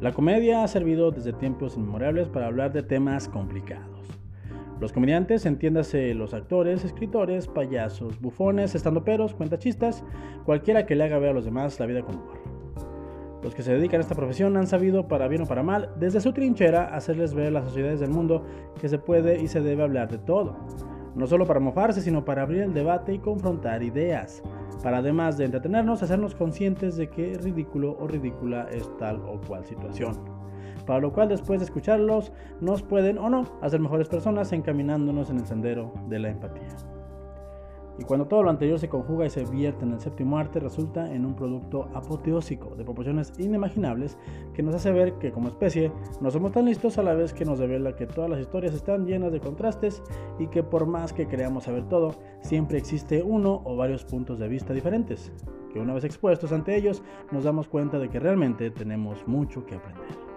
La comedia ha servido desde tiempos inmemorables para hablar de temas complicados. Los comediantes, entiéndase los actores, escritores, payasos, bufones, estandoperos, cuentachistas, cualquiera que le haga ver a los demás la vida con humor. Los que se dedican a esta profesión han sabido, para bien o para mal, desde su trinchera, hacerles ver a las sociedades del mundo que se puede y se debe hablar de todo. No solo para mofarse, sino para abrir el debate y confrontar ideas. Para además de entretenernos, hacernos conscientes de que ridículo o ridícula es tal o cual situación para lo cual después de escucharlos nos pueden o no hacer mejores personas encaminándonos en el sendero de la empatía. Y cuando todo lo anterior se conjuga y se vierte en el séptimo arte, resulta en un producto apoteósico de proporciones inimaginables que nos hace ver que como especie no somos tan listos a la vez que nos revela que todas las historias están llenas de contrastes y que por más que creamos saber todo, siempre existe uno o varios puntos de vista diferentes, que una vez expuestos ante ellos nos damos cuenta de que realmente tenemos mucho que aprender.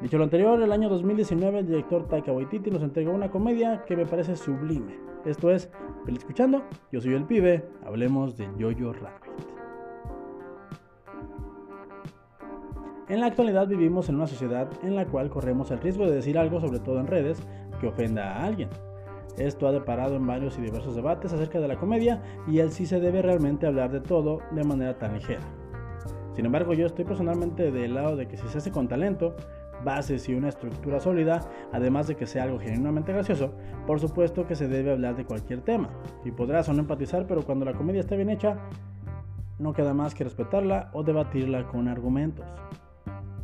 Dicho lo anterior, el año 2019 el director Taika Waititi nos entregó una comedia que me parece sublime. Esto es, escuchando, yo soy el pibe, hablemos de Jojo Rabbit. En la actualidad vivimos en una sociedad en la cual corremos el riesgo de decir algo, sobre todo en redes, que ofenda a alguien. Esto ha deparado en varios y diversos debates acerca de la comedia y el si se debe realmente hablar de todo de manera tan ligera. Sin embargo, yo estoy personalmente del lado de que si se hace con talento, bases y una estructura sólida, además de que sea algo genuinamente gracioso, por supuesto que se debe hablar de cualquier tema. Y podrás o no empatizar, pero cuando la comedia está bien hecha, no queda más que respetarla o debatirla con argumentos.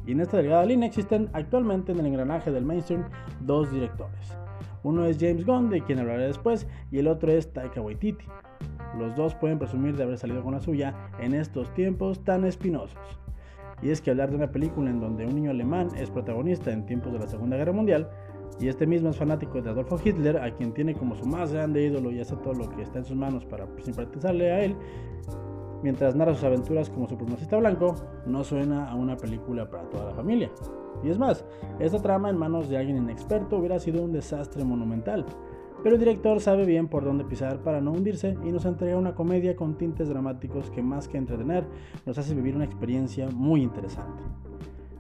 Y en esta delgada línea existen actualmente en el engranaje del mainstream dos directores. Uno es James Gunn, de quien hablaré después, y el otro es Taika Waititi. Los dos pueden presumir de haber salido con la suya en estos tiempos tan espinosos. Y es que hablar de una película en donde un niño alemán es protagonista en tiempos de la Segunda Guerra Mundial, y este mismo es fanático de Adolfo Hitler, a quien tiene como su más grande ídolo y hace todo lo que está en sus manos para simpatizarle a él, mientras narra sus aventuras como supremacista blanco, no suena a una película para toda la familia. Y es más, esta trama en manos de alguien inexperto hubiera sido un desastre monumental. Pero el director sabe bien por dónde pisar para no hundirse y nos entrega una comedia con tintes dramáticos que más que entretener nos hace vivir una experiencia muy interesante.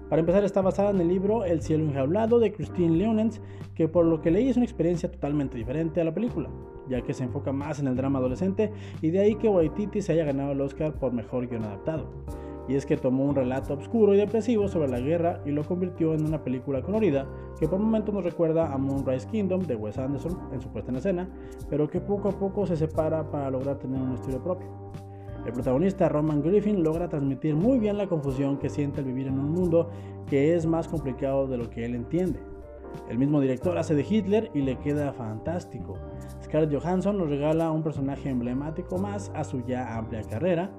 Para empezar está basada en el libro El cielo enjaulado de Christine Leonens, que por lo que leí es una experiencia totalmente diferente a la película, ya que se enfoca más en el drama adolescente y de ahí que Waititi se haya ganado el Oscar por mejor guion adaptado y es que tomó un relato oscuro y depresivo sobre la guerra y lo convirtió en una película colorida que por momentos nos recuerda a Moonrise Kingdom de Wes Anderson en su puesta en escena, pero que poco a poco se separa para lograr tener un estilo propio. El protagonista Roman Griffin logra transmitir muy bien la confusión que siente al vivir en un mundo que es más complicado de lo que él entiende. El mismo director hace de Hitler y le queda fantástico. Scarlett Johansson nos regala un personaje emblemático más a su ya amplia carrera.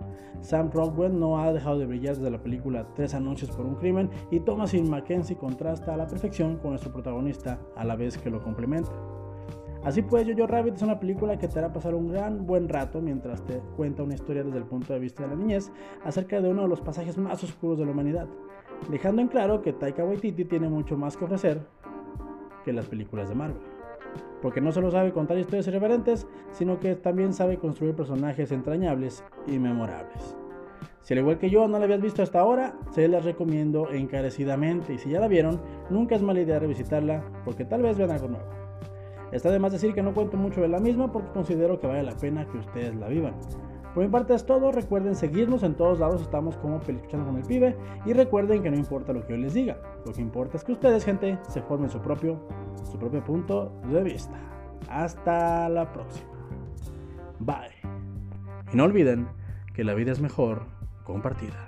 Sam Rockwell no ha dejado de brillar desde la película Tres anuncios por un crimen y Thomasin Mackenzie contrasta a la perfección con nuestro protagonista a la vez que lo complementa. Así pues, Jojo Rabbit es una película que te hará pasar un gran buen rato mientras te cuenta una historia desde el punto de vista de la niñez acerca de uno de los pasajes más oscuros de la humanidad, dejando en claro que Taika Waititi tiene mucho más que ofrecer que las películas de Marvel. Porque no solo sabe contar historias irreverentes, sino que también sabe construir personajes entrañables y memorables. Si al igual que yo no la habías visto hasta ahora, se las recomiendo encarecidamente y si ya la vieron, nunca es mala idea revisitarla porque tal vez vean algo nuevo. Está de más decir que no cuento mucho de la misma porque considero que vale la pena que ustedes la vivan. Por mi parte es todo, recuerden seguirnos en todos lados, estamos como Pelicuchando con el Pibe y recuerden que no importa lo que yo les diga, lo que importa es que ustedes, gente, se formen su propio, su propio punto de vista. Hasta la próxima. Bye. Y no olviden que la vida es mejor compartida.